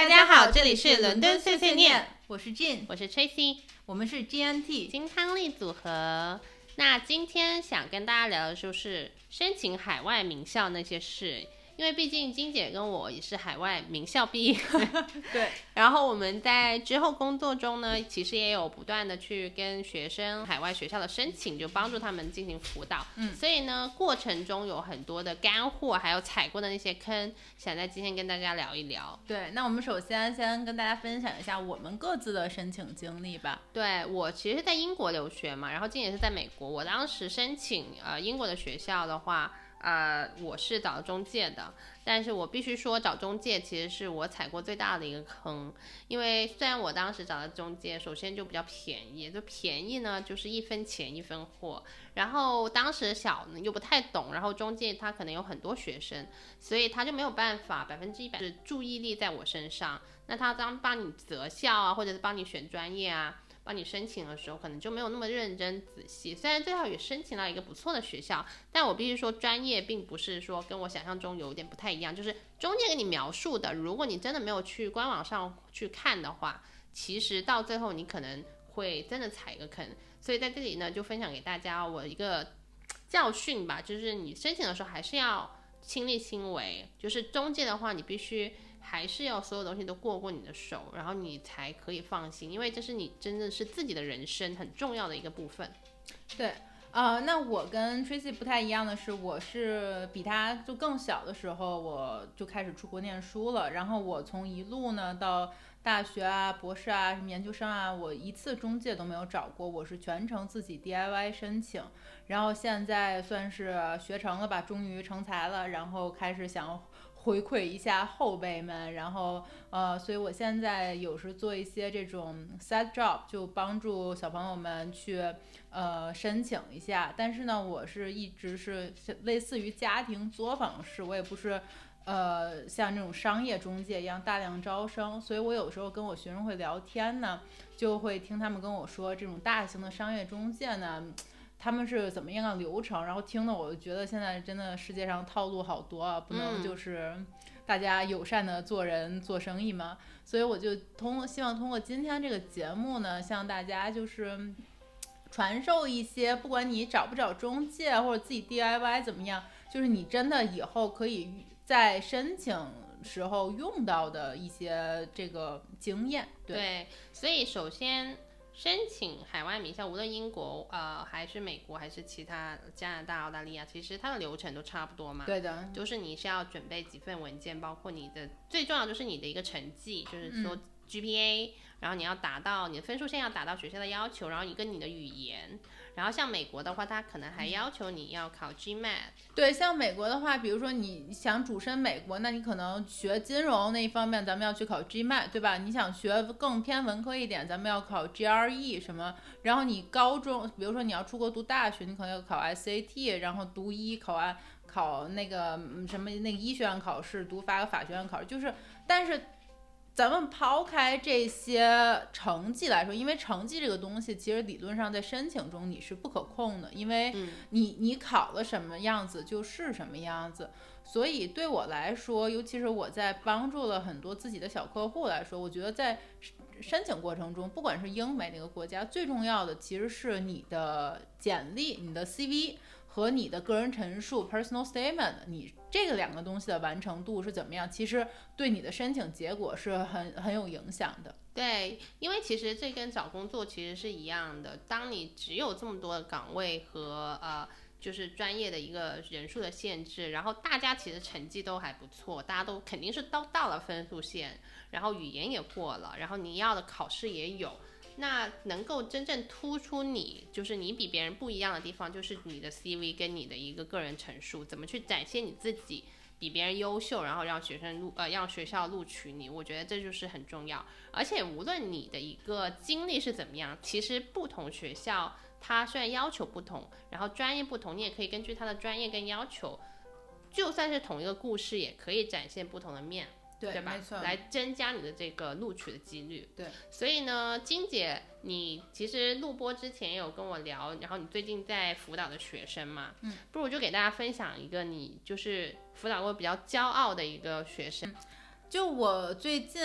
大家好，这里是伦敦碎碎念，我是 Jane，我是 Tracy，我们是 GNT 金汤力组合。那今天想跟大家聊的就是申请海外名校那些事。因为毕竟金姐跟我也是海外名校毕业，对。然后我们在之后工作中呢，其实也有不断的去跟学生海外学校的申请，就帮助他们进行辅导。嗯。所以呢，过程中有很多的干货，还有踩过的那些坑，想在今天跟大家聊一聊。对，那我们首先先跟大家分享一下我们各自的申请经历吧。对我其实是在英国留学嘛，然后金姐是在美国。我当时申请呃英国的学校的话。呃，我是找中介的，但是我必须说，找中介其实是我踩过最大的一个坑，因为虽然我当时找的中介，首先就比较便宜，就便宜呢，就是一分钱一分货，然后当时小又不太懂，然后中介他可能有很多学生，所以他就没有办法百分之一百的注意力在我身上，那他当帮你择校啊，或者是帮你选专业啊。帮你申请的时候，可能就没有那么认真仔细。虽然最后也申请到一个不错的学校，但我必须说，专业并不是说跟我想象中有点不太一样。就是中介给你描述的，如果你真的没有去官网上去看的话，其实到最后你可能会真的踩一个坑。所以在这里呢，就分享给大家我一个教训吧，就是你申请的时候还是要亲力亲为。就是中介的话，你必须。还是要所有东西都过过你的手，然后你才可以放心，因为这是你真的是自己的人生很重要的一个部分。对，啊，那我跟 Tracy 不太一样的是，我是比他就更小的时候我就开始出国念书了，然后我从一路呢到大学啊、博士啊、什么研究生啊，我一次中介都没有找过，我是全程自己 DIY 申请，然后现在算是学成了吧，终于成才了，然后开始想。回馈一下后辈们，然后呃，所以我现在有时做一些这种 side job，就帮助小朋友们去呃申请一下。但是呢，我是一直是类似于家庭作坊式，我也不是呃像这种商业中介一样大量招生。所以我有时候跟我学生会聊天呢，就会听他们跟我说，这种大型的商业中介呢。他们是怎么样的流程？然后听的我就觉得现在真的世界上套路好多啊，不能就是大家友善的做人做生意嘛？所以我就通希望通过今天这个节目呢，向大家就是传授一些，不管你找不找中介或者自己 DIY 怎么样，就是你真的以后可以在申请时候用到的一些这个经验。对，所以首先。申请海外名校，无论英国呃还是美国还是其他加拿大、澳大利亚，其实它的流程都差不多嘛。对的，就是你是要准备几份文件，包括你的最重要就是你的一个成绩，就是说 GPA，然后你要达到你的分数线要达到学校的要求，然后你跟你的语言。然后像美国的话，他可能还要求你要考 GMAT。对，像美国的话，比如说你想主申美国，那你可能学金融那一方面，咱们要去考 GMAT，对吧？你想学更偏文科一点，咱们要考 GRE 什么。然后你高中，比如说你要出国读大学，你可能要考 SAT，然后读医考完考那个什么那个医学院考试，读法法学院考试，就是，但是。咱们抛开这些成绩来说，因为成绩这个东西，其实理论上在申请中你是不可控的，因为你你考了什么样子就是什么样子。所以对我来说，尤其是我在帮助了很多自己的小客户来说，我觉得在申请过程中，不管是英美哪个国家，最重要的其实是你的简历、你的 CV。和你的个人陈述 （personal statement），你这个两个东西的完成度是怎么样？其实对你的申请结果是很很有影响的。对，因为其实这跟找工作其实是一样的。当你只有这么多岗位和呃，就是专业的一个人数的限制，然后大家其实成绩都还不错，大家都肯定是都到了分数线，然后语言也过了，然后你要的考试也有。那能够真正突出你，就是你比别人不一样的地方，就是你的 CV 跟你的一个个人陈述，怎么去展现你自己比别人优秀，然后让学生录呃让学校录取你，我觉得这就是很重要。而且无论你的一个经历是怎么样，其实不同学校它虽然要求不同，然后专业不同，你也可以根据它的专业跟要求，就算是同一个故事，也可以展现不同的面。对吧？来增加你的这个录取的几率。对，所以呢，金姐，你其实录播之前也有跟我聊，然后你最近在辅导的学生嘛，嗯，不如就给大家分享一个你就是辅导过比较骄傲的一个学生。就我最近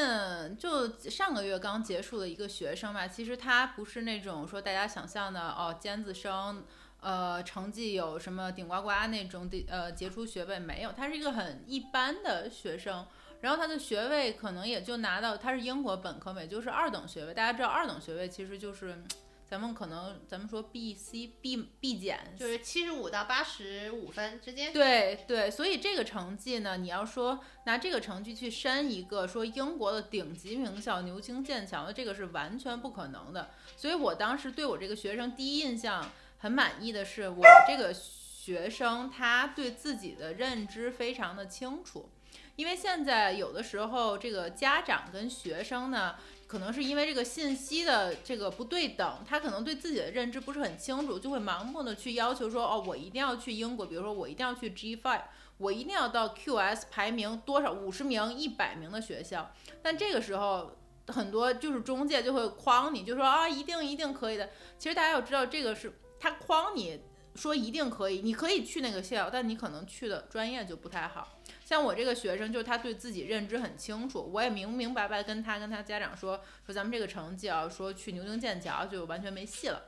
就上个月刚结束的一个学生吧，其实他不是那种说大家想象的哦，尖子生，呃，成绩有什么顶呱呱那种的，呃，杰出学位没有，他是一个很一般的学生，然后他的学位可能也就拿到，他是英国本科，也就是二等学位，大家知道二等学位其实就是。咱们可能，咱们说 B、C、B、B 减，就是七十五到八十五分之间。对对，所以这个成绩呢，你要说拿这个成绩去申一个说英国的顶级名校牛津、剑桥的，这个是完全不可能的。所以我当时对我这个学生第一印象很满意的是，我这个学生他对自己的认知非常的清楚。因为现在有的时候这个家长跟学生呢。可能是因为这个信息的这个不对等，他可能对自己的认知不是很清楚，就会盲目的去要求说，哦，我一定要去英国，比如说我一定要去 G Five，我一定要到 QS 排名多少五十名、一百名的学校。但这个时候，很多就是中介就会框你，就说啊，一定一定可以的。其实大家要知道，这个是他框你说一定可以，你可以去那个校，但你可能去的专业就不太好。像我这个学生，就是他对自己认知很清楚，我也明明白白跟他跟他家长说，说咱们这个成绩啊，说去牛津剑桥就完全没戏了，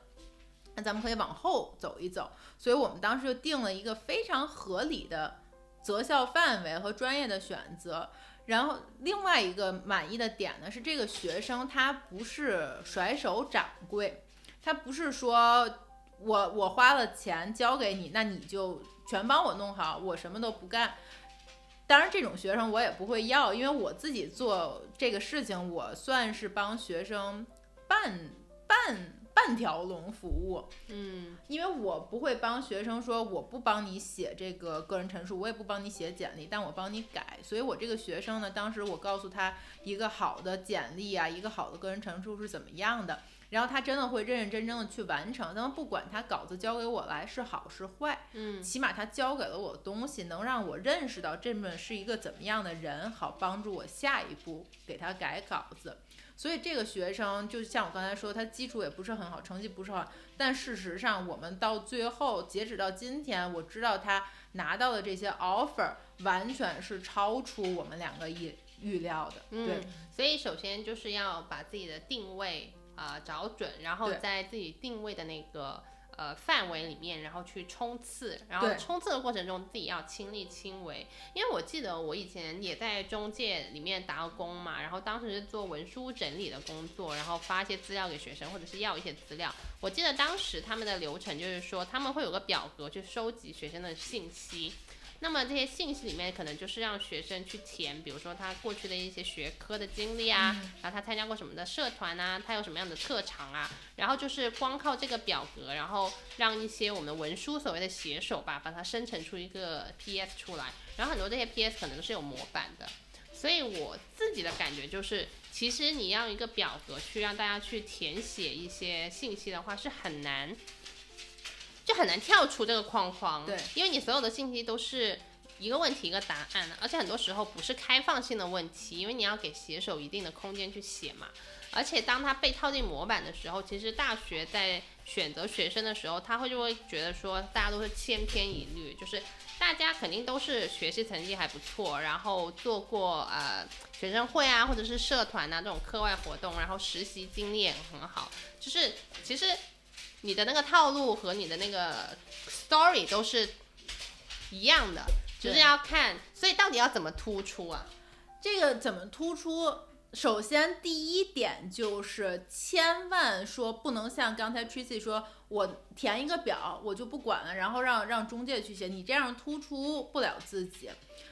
那咱们可以往后走一走。所以我们当时就定了一个非常合理的择校范围和专业的选择。然后另外一个满意的点呢，是这个学生他不是甩手掌柜，他不是说我我花了钱交给你，那你就全帮我弄好，我什么都不干。当然，这种学生我也不会要，因为我自己做这个事情，我算是帮学生半半半条龙服务。嗯，因为我不会帮学生说我不帮你写这个个人陈述，我也不帮你写简历，但我帮你改。所以我这个学生呢，当时我告诉他一个好的简历啊，一个好的个人陈述是怎么样的。然后他真的会认认真真的去完成，那么不管他稿子交给我来是好是坏，嗯，起码他交给了我东西，能让我认识到这么是一个怎么样的人，好帮助我下一步给他改稿子。所以这个学生就像我刚才说，他基础也不是很好，成绩不是很好，但事实上我们到最后截止到今天，我知道他拿到的这些 offer 完全是超出我们两个意预料的。嗯，所以首先就是要把自己的定位。呃，找准，然后在自己定位的那个呃范围里面，然后去冲刺，然后冲刺的过程中自己要亲力亲为。因为我记得我以前也在中介里面打过工嘛，然后当时是做文书整理的工作，然后发一些资料给学生或者是要一些资料。我记得当时他们的流程就是说，他们会有个表格去收集学生的信息。那么这些信息里面可能就是让学生去填，比如说他过去的一些学科的经历啊，然后他参加过什么的社团啊，他有什么样的特长啊，然后就是光靠这个表格，然后让一些我们文书所谓的写手吧，把它生成出一个 PS 出来，然后很多这些 PS 可能是有模板的，所以我自己的感觉就是，其实你要一个表格去让大家去填写一些信息的话是很难。就很难跳出这个框框，对，因为你所有的信息都是一个问题一个答案，而且很多时候不是开放性的问题，因为你要给写手一定的空间去写嘛。而且当他被套进模板的时候，其实大学在选择学生的时候，他会就会觉得说大家都是千篇一律，就是大家肯定都是学习成绩还不错，然后做过呃学生会啊或者是社团啊这种课外活动，然后实习经验很好，就是其实。你的那个套路和你的那个 story 都是一样的，就是要看，所以到底要怎么突出啊？这个怎么突出？首先第一点就是千万说不能像刚才 Tracy 说，我填一个表我就不管了，然后让让中介去写，你这样突出不了自己。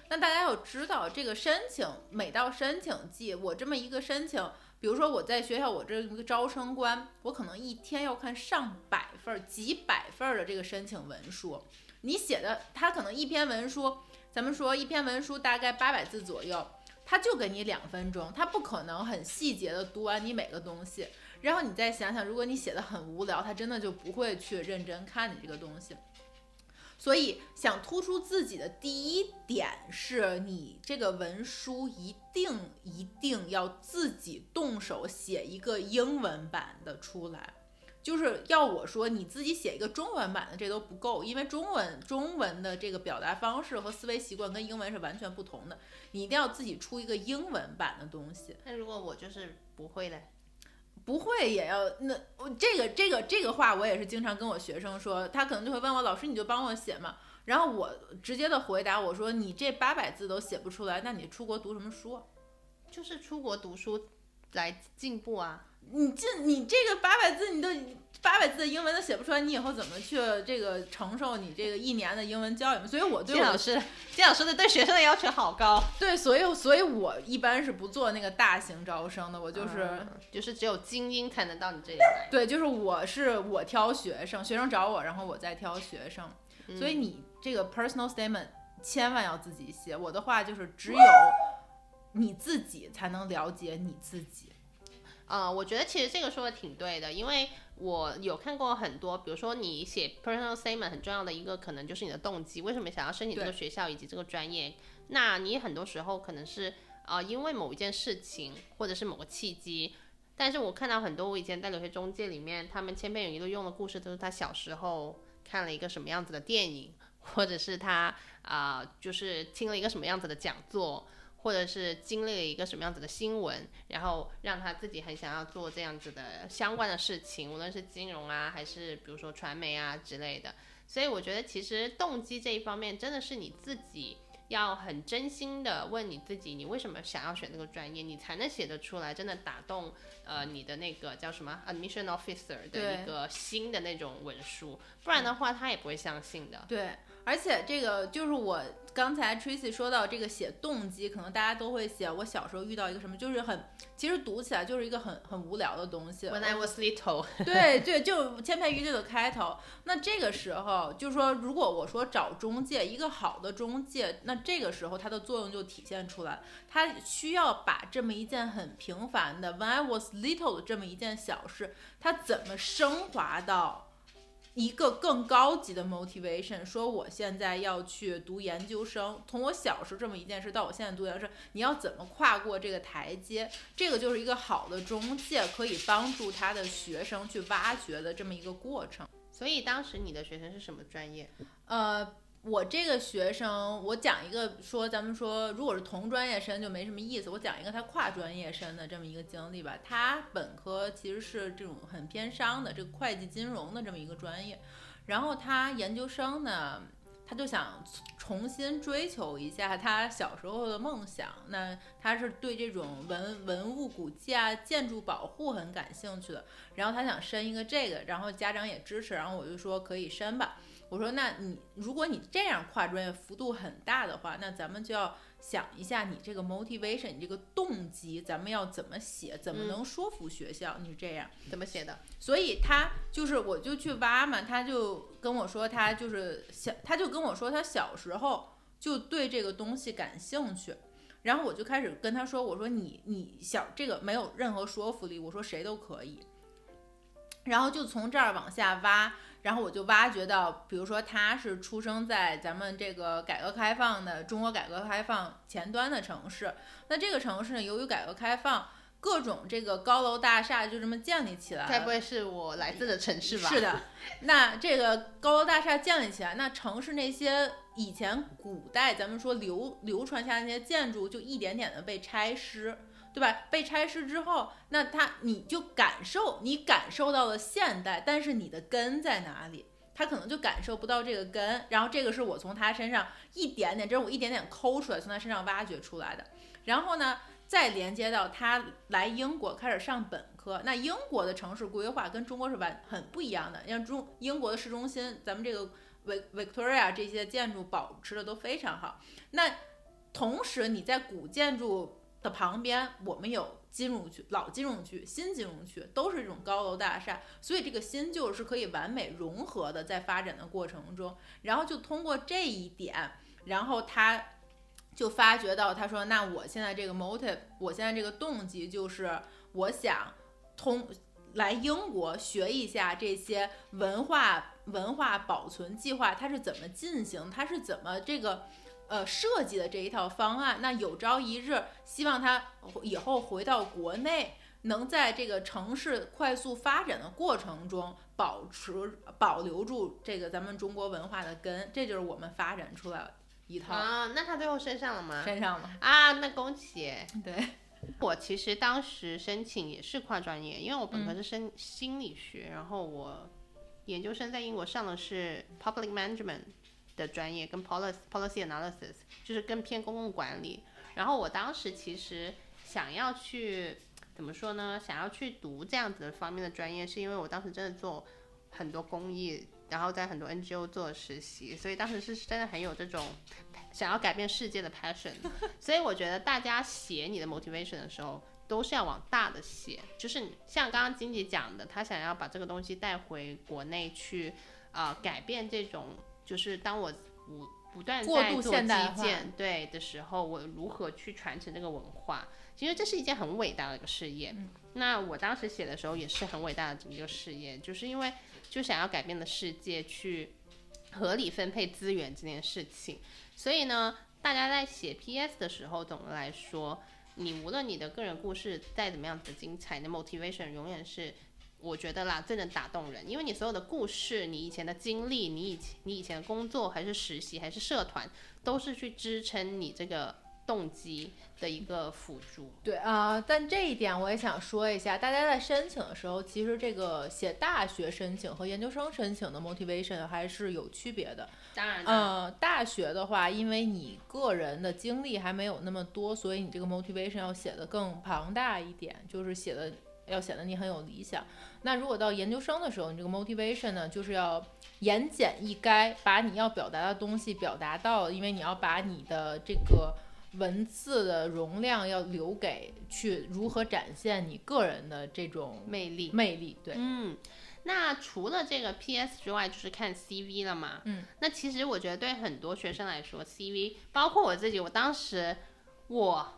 那大家要知道，这个申请每到申请季，我这么一个申请。比如说我在学校，我这一个招生官，我可能一天要看上百份、几百份的这个申请文书。你写的，他可能一篇文书，咱们说一篇文书大概八百字左右，他就给你两分钟，他不可能很细节的读完你每个东西。然后你再想想，如果你写的很无聊，他真的就不会去认真看你这个东西。所以，想突出自己的第一点是你这个文书一定一定要自己动手写一个英文版的出来。就是要我说你自己写一个中文版的这都不够，因为中文中文的这个表达方式和思维习惯跟英文是完全不同的，你一定要自己出一个英文版的东西。那如果我就是不会嘞？不会也要那我这个这个这个话我也是经常跟我学生说，他可能就会问我老师你就帮我写嘛，然后我直接的回答我说你这八百字都写不出来，那你出国读什么书啊？就是出国读书来进步啊。你这你这个八百字你都八百字的英文都写不出来，你以后怎么去这个承受你这个一年的英文教育？所以我对我金老师，金老师的对学生的要求好高。对，所以所以我一般是不做那个大型招生的，我就是、嗯就是只有精英才能到你这里来。对，就是我是我挑学生，学生找我，然后我再挑学生。所以你这个 personal statement 千万要自己写。我的话就是只有你自己才能了解你自己。呃，我觉得其实这个说的挺对的，因为我有看过很多，比如说你写 personal statement 很重要的一个可能就是你的动机，为什么想要申请这个学校以及这个专业。那你很多时候可能是呃因为某一件事情或者是某个契机，但是我看到很多我以前在留学中介里面，他们千篇一律用的故事都是他小时候看了一个什么样子的电影，或者是他啊、就是听了一个什么样子的讲座。或者是经历了一个什么样子的新闻，然后让他自己很想要做这样子的相关的事情，无论是金融啊，还是比如说传媒啊之类的。所以我觉得其实动机这一方面真的是你自己要很真心的问你自己，你为什么想要选这个专业，你才能写得出来，真的打动呃你的那个叫什么 admission officer 的一个新的那种文书，不然的话他也不会相信的。对，而且这个就是我刚才 Tracy 说到这个写动机，可能大家都会写我小时候遇到一个什么，就是很其实读起来就是一个很很无聊的东西。When I was little，对对，就千篇一律的开头。那这个时候，就是说，如果我说找中介，一个好的中介，那这个时候它的作用就体现出来，它需要把这么一件很平凡的 When I was little 的这么一件小事，它怎么升华到。一个更高级的 motivation，说我现在要去读研究生，从我小时候这么一件事到我现在读研究生，你要怎么跨过这个台阶？这个就是一个好的中介可以帮助他的学生去挖掘的这么一个过程。所以当时你的学生是什么专业？呃，我这个学生，我讲一个说，咱们说，如果是同专业生就没什么意思。我讲一个他跨专业生的这么一个经历吧。他本科其实是这种很偏商的，这个会计金融的这么一个专业，然后他研究生呢。他就想重新追求一下他小时候的梦想。那他是对这种文文物古迹啊、建筑保护很感兴趣的。然后他想申一个这个，然后家长也支持，然后我就说可以申吧。我说那你如果你这样跨专业幅度很大的话，那咱们就要想一下你这个 motivation，你这个动机，咱们要怎么写，怎么能说服学校？你是这样。怎么写的？所以他就是，我就去挖嘛，他就跟我说，他就是小，他就跟我说，他小时候就对这个东西感兴趣。然后我就开始跟他说，我说你你小这个没有任何说服力，我说谁都可以。然后就从这儿往下挖，然后我就挖掘到，比如说他是出生在咱们这个改革开放的中国改革开放前端的城市，那这个城市呢，由于改革开放，各种这个高楼大厦就这么建立起来。该不会是我来自的城市吧？是的，那这个高楼大厦建立起来，那城市那些以前古代咱们说流流传下来那些建筑，就一点点的被拆失，对吧？被拆失之后，那他你就感受，你感受到了现代，但是你的根在哪里？他可能就感受不到这个根，然后这个是我从他身上一点点，这是我一点点抠出来，从他身上挖掘出来的。然后呢，再连接到他来英国开始上本科，那英国的城市规划跟中国是完很不一样的。像中英国的市中心，咱们这个 Vic Victoria 这些建筑保持的都非常好。那同时你在古建筑的旁边，我们有金融区、老金融区、新金融区，都是这种高楼大厦，所以这个新旧是可以完美融合的，在发展的过程中，然后就通过这一点，然后他。就发觉到，他说：“那我现在这个 motive，我现在这个动机就是，我想通来英国学一下这些文化文化保存计划，它是怎么进行，它是怎么这个呃设计的这一套方案。那有朝一日，希望他以后回到国内。”能在这个城市快速发展的过程中保持保留住这个咱们中国文化的根，这就是我们发展出来一套啊，那他最后升上了吗？身上了。啊，那恭喜！对，我其实当时申请也是跨专业，因为我本科是申心理学，然后我研究生在英国上的是 public management 的专业，跟 policy policy analysis，就是更偏公共管理。然后我当时其实想要去怎么说呢？想要去读这样子的方面的专业，是因为我当时真的做很多公益，然后在很多 NGO 做实习，所以当时是真的很有这种想要改变世界的 passion。所以我觉得大家写你的 motivation 的时候，都是要往大的写，就是像刚刚金姐讲的，她想要把这个东西带回国内去，啊、改变这种，就是当我不不断过度在做基现代化建对的时候，我如何去传承这个文化？其实这是一件很伟大的一个事业。那我当时写的时候也是很伟大的一个事业，就是因为就想要改变的世界去合理分配资源这件事情。所以呢，大家在写 PS 的时候，总的来说，你无论你的个人故事再怎么样子的精彩，你的 motivation 永远是。我觉得啦，最能打动人，因为你所有的故事，你以前的经历，你以前你以前的工作，还是实习，还是社团，都是去支撑你这个动机的一个辅助。对啊、但这一点我也想说一下，大家在申请的时候，其实这个写大学申请和研究生申请的 motivation 还是有区别的。当然，呃，大学的话，因为你个人的经历还没有那么多，所以你这个 motivation 要写的更庞大一点，就是写的要显得你很有理想。那如果到研究生的时候，你这个 motivation 呢，就是要言简意赅，把你要表达的东西表达到，因为你要把你的这个文字的容量要留给去如何展现你个人的这种魅力。魅力。对，嗯，那除了这个 PS 之外，就是看 CV 了嘛。嗯，那其实我觉得对很多学生来说，CV 包括我自己，我当时我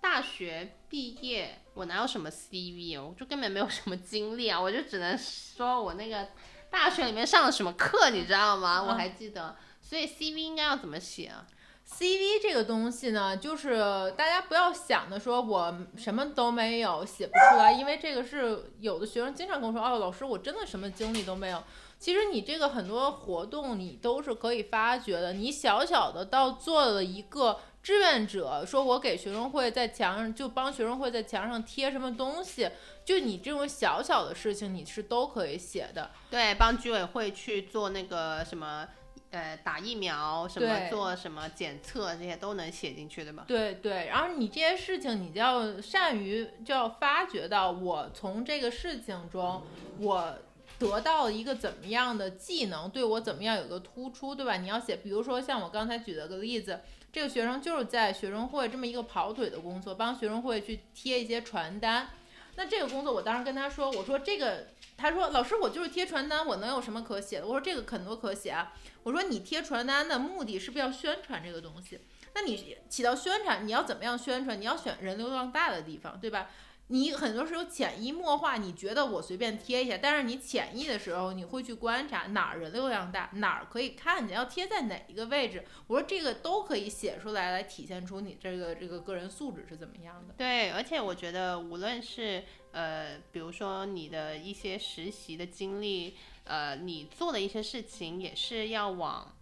大学毕业，我哪有什么 CV 哦，我就根本没有什么经历啊，我就只能说我那个大学里面上了什么课，你知道吗？我还记得，所以 CV 应该要怎么写啊？CV 这个东西呢，就是大家不要想的说我什么都没有写不出来，因为这个是有的学生经常跟我说，哦，老师我真的什么经历都没有。其实你这个很多活动你都是可以发掘的，你小小的到做了一个志愿者，说我给学生会在墙上就帮学生会在墙上贴什么东西，就你这种小小的事情你是都可以写的。对，帮居委会去做那个什么。呃，打疫苗什么做什么检测，这些都能写进去，对吧？对对，然后你这些事情，你就要善于就要发掘到我从这个事情中，我得到一个怎么样的技能，对我怎么样有个突出，对吧？你要写，比如说像我刚才举了个例子，这个学生就是在学生会这么一个跑腿的工作，帮学生会去贴一些传单。那这个工作，我当时跟他说，我说这个，他说老师，我就是贴传单，我能有什么可写的？我说这个很多可写啊。我说你贴传单的目的是不是要宣传这个东西？那你起到宣传，你要怎么样宣传？你要选人流量大的地方，对吧？你很多时候潜移默化，你觉得我随便贴一下，但是你潜意的时候，你会去观察哪儿人流量大，哪儿可以看见，要贴在哪一个位置。我说这个都可以写出来，来体现出你这个这个个人素质是怎么样的。对，而且我觉得无论是呃，比如说你的一些实习的经历，呃，你做的一些事情也是要往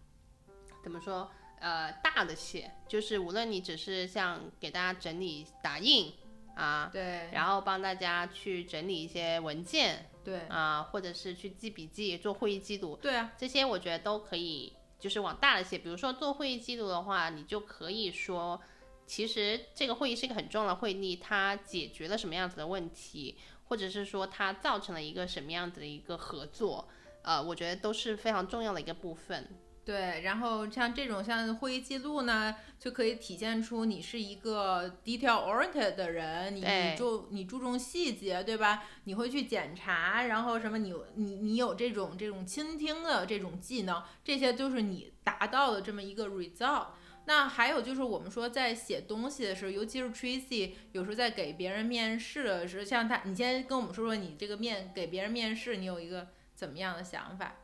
怎么说呃大的写，就是无论你只是像给大家整理打印啊，对然后帮大家去整理一些文件对啊，或者是去记笔记、做会议记录，对啊，这些我觉得都可以，就是往大了写。比如说做会议记录的话，你就可以说，其实这个会议是一个很重要的会议，它解决了什么样子的问题，或者是说它造成了一个什么样子的一个合作，呃，我觉得都是非常重要的一个部分。对，然后像这种像会议记录呢，就可以体现出你是一个 detail oriented 的人，你注你注重细节，对吧？你会去检查，然后什么你你你有这种这种倾听的这种技能，这些都是你达到的这么一个 result。那还有就是我们说在写东西的时候，尤其是 Tracy，有时候在给别人面试的时候，像他，你先跟我们说说你这个面给别人面试，你有一个怎么样的想法？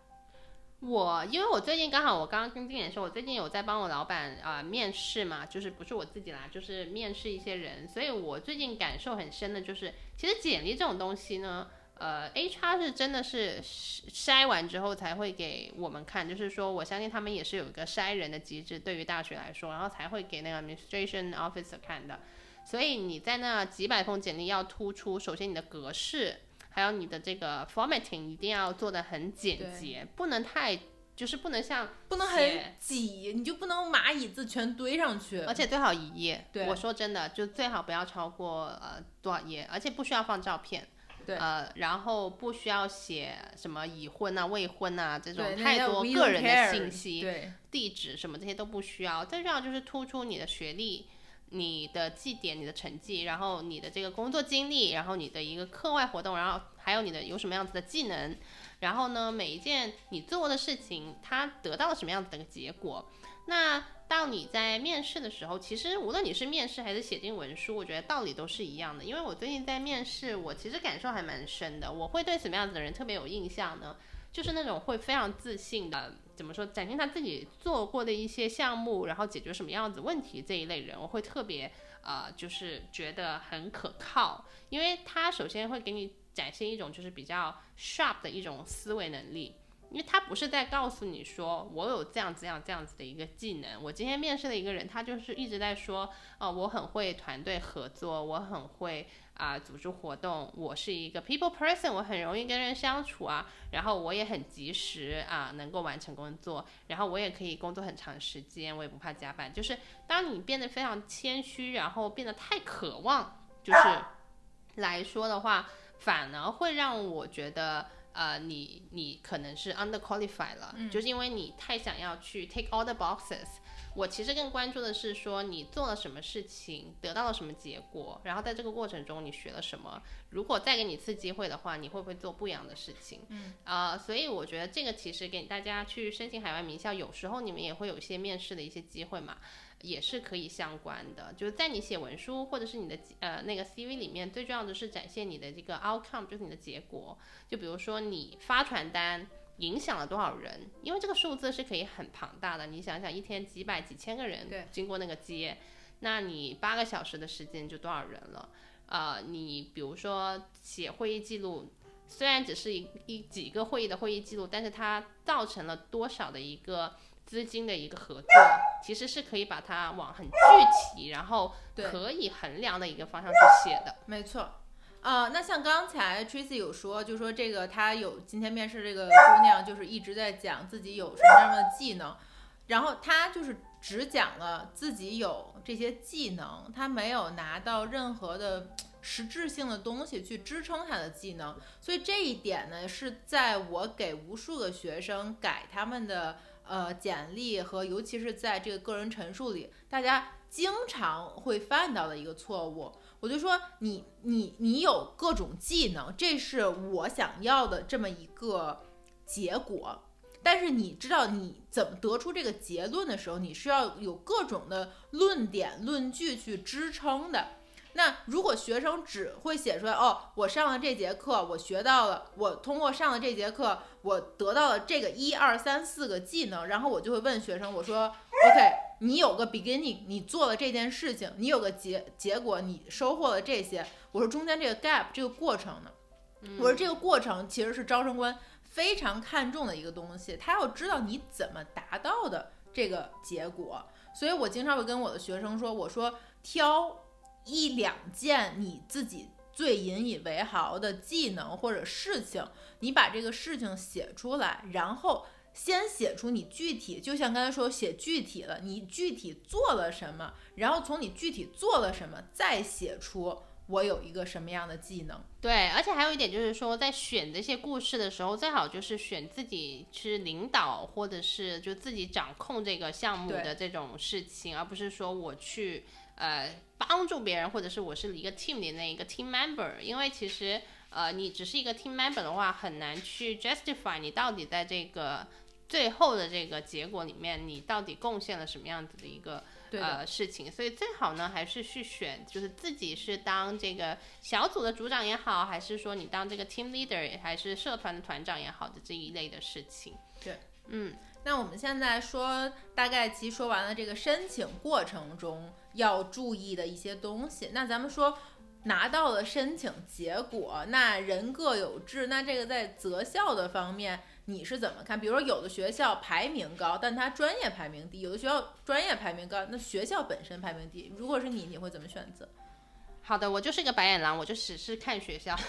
我因为我最近刚好，我刚刚跟经理说，我最近有在帮我老板啊、面试嘛，就是不是我自己啦，就是面试一些人，所以我最近感受很深的就是，其实简历这种东西呢，呃，HR 是真的是筛完之后才会给我们看，就是说我相信他们也是有一个筛人的机制，对于大学来说，然后才会给那个 administration officer 看的。所以你在那几百封简历要突出，首先你的格式，还有你的这个 formatting 一定要做的很简洁，不能太就是不能像不能很挤，你就不能把椅子全堆上去。而且最好一页。对我说真的，就最好不要超过呃多少页，而且不需要放照片。对呃，然后不需要写什么已婚啊、未婚啊这种太多个人的信息、对地址什么这些都不需要。最重要就是突出你的学历、你的绩点、你的成绩，然后你的这个工作经历，然后你的一个课外活动，然后还有你的有什么样子的技能，然后呢，每一件你做的事情，它得到了什么样子的一个结果。那到你在面试的时候，其实无论你是面试还是写进文书，我觉得道理都是一样的。因为我最近在面试，我其实感受还蛮深的。我会对什么样子的人特别有印象呢？就是那种会非常自信的，怎么说，展现他自己做过的一些项目，然后解决什么样子问题这一类人，我会特别呃，就是觉得很可靠，因为他首先会给你展现一种就是比较 sharp 的一种思维能力。因为他不是在告诉你说我有这样这样这样子的一个技能。我今天面试的一个人，他就是一直在说，呃，我很会团队合作，我很会啊、组织活动，我是一个 people person，我很容易跟人相处啊，然后我也很及时啊、能够完成工作，然后我也可以工作很长时间，我也不怕加班。就是当你变得非常谦虚，然后变得太渴望，就是来说的话，反而会让我觉得。呃，你你可能是 underqualified 了，就是因为你太想要去 take all the boxes。我其实更关注的是说你做了什么事情，得到了什么结果，然后在这个过程中你学了什么。如果再给你一次机会的话，你会不会做不一样的事情？嗯，呃，所以我觉得这个其实给大家去申请海外名校，有时候你们也会有一些面试的一些机会嘛。也是可以相关的，就是在你写文书或者是你的呃那个 CV 里面，最重要的是展现你的这个 outcome，就是你的结果。就比如说你发传单影响了多少人，因为这个数字是可以很庞大的。你想想，一天几百几千个人经过那个街，那你八个小时的时间就多少人了？呃，你比如说写会议记录，虽然只是一一几个会议的会议记录，但是它造成了多少的一个资金的一个合作，其实是可以把它往很具体，然后可以衡量的一个方向去写的。没错。啊、那像刚才 Tracy 有说，就说这个她有今天面试这个姑娘，就是一直在讲自己有什么样的技能，然后她就是只讲了自己有这些技能，她没有拿到任何的实质性的东西去支撑她的技能，所以这一点呢，是在我给无数个学生改他们的呃简历和尤其是在这个个人陈述里，大家经常会犯到的一个错误。我就说你你你有各种技能，这是我想要的这么一个结果。但是你知道你怎么得出这个结论的时候，你是要有各种的论点、论据去支撑的。那如果学生只会写出来，哦，我上了这节课，我学到了，我通过上了这节课，我得到了这个一二三四个技能，然后我就会问学生，我说，OK，你有个 beginning，你做了这件事情，你有个结结果，你收获了这些，我说中间这个 gap 这个过程呢，我说这个过程其实是招生官非常看重的一个东西，他要知道你怎么达到的这个结果，所以我经常会跟我的学生说，我说挑一两件你自己最引以为豪的技能或者事情，你把这个事情写出来，然后先写出你具体，就像刚才说写具体了，你具体做了什么，然后从你具体做了什么，再写出我有一个什么样的技能。对，而且还有一点就是说，在选这些故事的时候，最好就是选自己是领导，或者是就自己掌控这个项目的这种事情，而不是说我去呃帮助别人，或者是我是一个 team 里的那一个 team member。因为其实呃你只是一个 team member 的话，很难去 justify 你到底在这个最后的这个结果里面，你到底贡献了什么样子的一个的，呃事情，所以最好呢还是去选，就是自己是当这个小组的组长也好，还是说你当这个 team leader，还是社团的团长也好的这一类的事情。对嗯，那我们现在说大概其说完了这个申请过程中要注意的一些东西，那咱们说。拿到了申请结果，那人各有志。那这个在择校的方面，你是怎么看？比如说，有的学校排名高，但它专业排名低；有的学校专业排名高，那学校本身排名低。如果是你，你会怎么选择？好的，我就是一个白眼狼，我就只是看学校。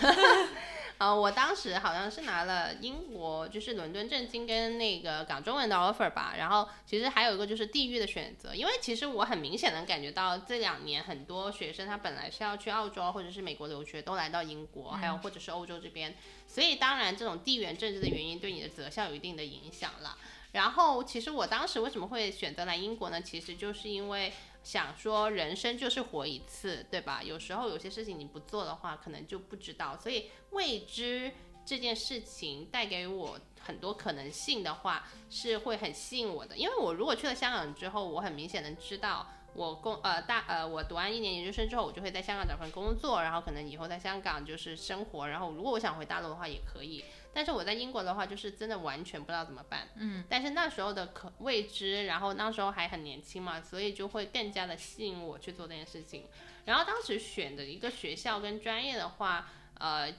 呃，我当时好像是拿了英国，就是伦敦政经跟那个港中文的 offer 吧。然后其实还有一个就是地域的选择，因为其实我很明显能感觉到这两年很多学生他本来是要去澳洲或者是美国留学，都来到英国，还有或者是欧洲这边。所以当然这种地缘政治的原因对你的择校有一定的影响了。然后其实我当时为什么会选择来英国呢？其实就是因为。想说人生就是活一次，对吧？有时候有些事情你不做的话，可能就不知道。所以未知这件事情带给我很多可能性的话，是会很吸引我的。因为我如果去了香港之后，我很明显的知道，我工呃大呃我读完一年研究生之后，我就会在香港找份工作，然后可能以后在香港就是生活。然后如果我想回大陆的话，也可以。但是我在英国的话，就是真的完全不知道怎么办。嗯，但是那时候的可未知，然后那时候还很年轻嘛，所以就会更加的吸引我去做这件事情。然后当时选的一个学校跟专业的话，呃，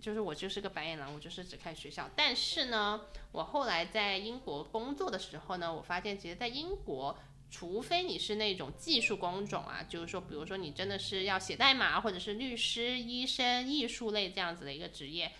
就是我就是个白眼狼，我就是只看学校。但是呢，我后来在英国工作的时候呢，我发现其实，在英国，除非你是那种技术工种啊，就是说，比如说你真的是要写代码，或者是律师、医生、艺术类这样子的一个职业。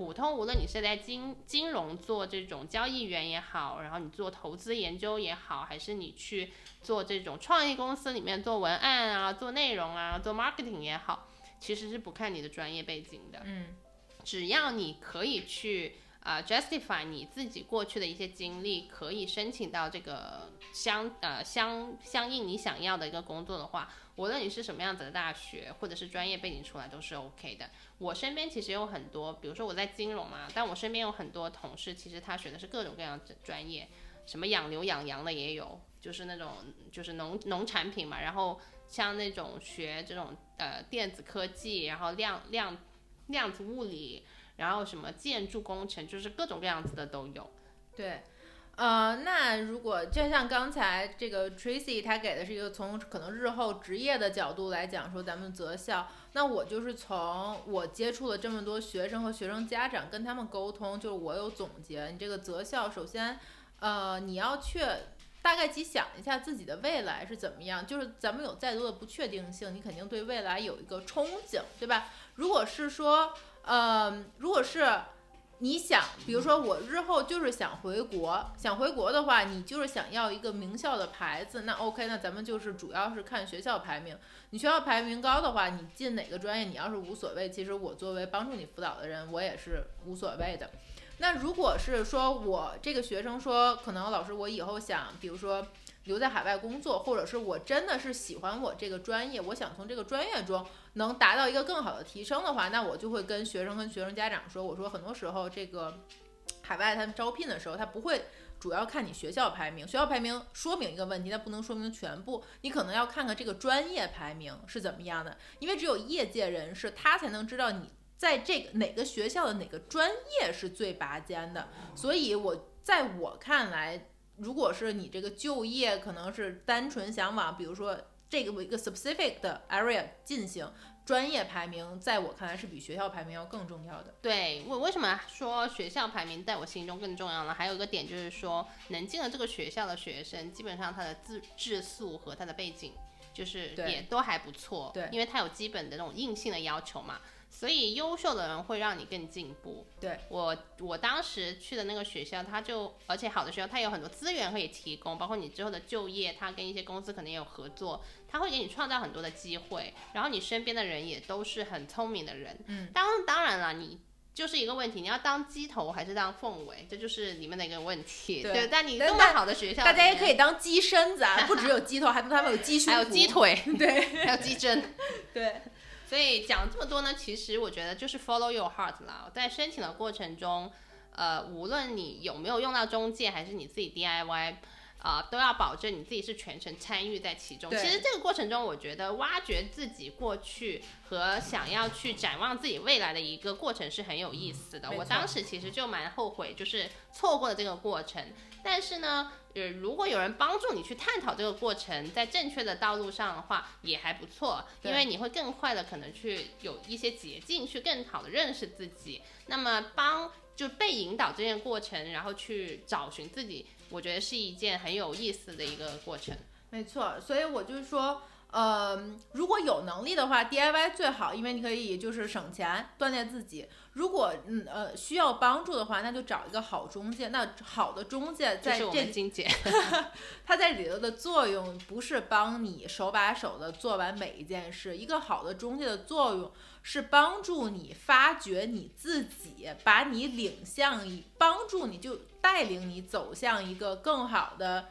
普通，无论你是在金金融做这种交易员也好，然后你做投资研究也好，还是你去做这种创意公司里面做文案啊、做内容啊、做 marketing 也好，其实是不看你的专业背景的。嗯，只要你可以去啊 justify 你自己过去的一些经历，可以申请到这个相呃相相应你想要的一个工作的话。无论你是什么样子的大学，或者是专业背景出来，都是 OK 的。我身边其实有很多，比如说我在金融嘛，但我身边有很多同事，其实他学的是各种各样的专业，什么养牛养羊的也有，就是那种就是农农产品嘛。然后像那种学这种呃电子科技，然后量量量子物理，然后什么建筑工程，就是各种各样子的都有。对。呃，那如果就像刚才这个 Tracy 他给的是一个从可能日后职业的角度来讲说咱们择校，那我就是从我接触了这么多学生和学生家长跟他们沟通，就是我有总结，你这个择校首先，呃，你要确大概去想一下自己的未来是怎么样，就是咱们有再多的不确定性，你肯定对未来有一个憧憬，对吧？如果是说，呃，如果是。你想，比如说我日后就是想回国，想回国的话，你就是想要一个名校的牌子，那 OK，那咱们就是主要是看学校排名。你学校排名高的话，你进哪个专业，你要是无所谓，其实我作为帮助你辅导的人，我也是无所谓的。那如果是说我这个学生说，可能老师我以后想，比如说。留在海外工作，或者是我真的是喜欢我这个专业，我想从这个专业中能达到一个更好的提升的话，那我就会跟学生跟学生家长说，我说很多时候这个海外他们招聘的时候，他不会主要看你学校排名，学校排名说明一个问题，它不能说明全部，你可能要看看这个专业排名是怎么样的，因为只有业界人士他才能知道你在这个哪个学校的哪个专业是最拔尖的，所以我在我看来。如果是你这个就业可能是单纯想往，比如说这个一个 specific 的 area 进行，专业排名在我看来是比学校排名要更重要的。对，我为什么说学校排名在我心中更重要呢？还有一个点就是说，能进了这个学校的学生，基本上他的质质素和他的背景，就是也都还不错。对，因为他有基本的那种硬性的要求嘛。所以优秀的人会让你更进步。对我，我当时去的那个学校，它就而且好的学校，它有很多资源可以提供，包括你之后的就业，它跟一些公司可能也有合作，它会给你创造很多的机会。然后你身边的人也都是很聪明的人。嗯，当当然了，你就是一个问题，你要当鸡头还是当凤尾，这就是里面的一个问题。对，但你那么好的学校，大家也可以当鸡身子啊，不只有鸡头，还他们有鸡胸，还有鸡腿，对，还有鸡胗，对。所以讲这么多呢，其实我觉得就是 follow your heart 啦。在申请的过程中，呃，无论你有没有用到中介，还是你自己 DIY，呃，都要保证你自己是全程参与在其中。其实这个过程中，我觉得挖掘自己过去和想要去展望自己未来的一个过程是很有意思的。我当时其实就蛮后悔，就是错过了这个过程。但是呢，呃，如果有人帮助你去探讨这个过程，在正确的道路上的话，也还不错，因为你会更快的可能去有一些捷径，去更好的认识自己。那么帮就被引导这件过程，然后去找寻自己，我觉得是一件很有意思的一个过程。没错，所以我就说，呃，如果有能力的话，DIY 最好，因为你可以就是省钱锻炼自己。如果嗯呃需要帮助的话，那就找一个好中介。那好的中介在这们金姐，它在里头的作用不是帮你手把手的做完每一件事，一个好的中介的作用是帮助你发掘你自己，把你领向一，帮助你就带领你走向一个更好的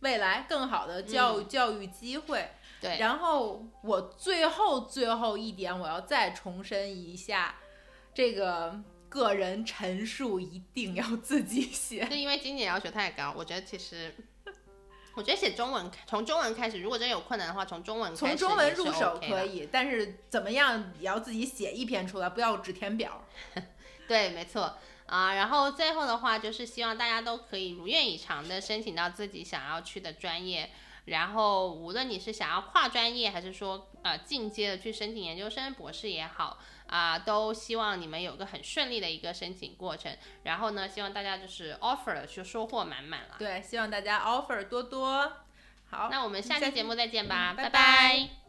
未来，更好的教育、教育机会。对，然后我最后最后一点，我要再重申一下，这个个人陈述一定要自己写。是因为金姐要求太高，我觉得其实。我觉得写中文，从中文开始，如果真有困难的话，从中文开始从中文入手。可以，但是怎么样也要自己写一篇出来，不要只填表。对，没错啊。然后最后的话，就是希望大家都可以如愿以偿的申请到自己想要去的专业。然后，无论你是想要跨专业，还是说呃进阶的去申请研究生、博士也好啊、都希望你们有个很顺利的一个申请过程。然后呢，希望大家就是 offer 就收获满满了。对，希望大家 offer 多多。好，那我们下期节目再见吧，拜嗯拜拜拜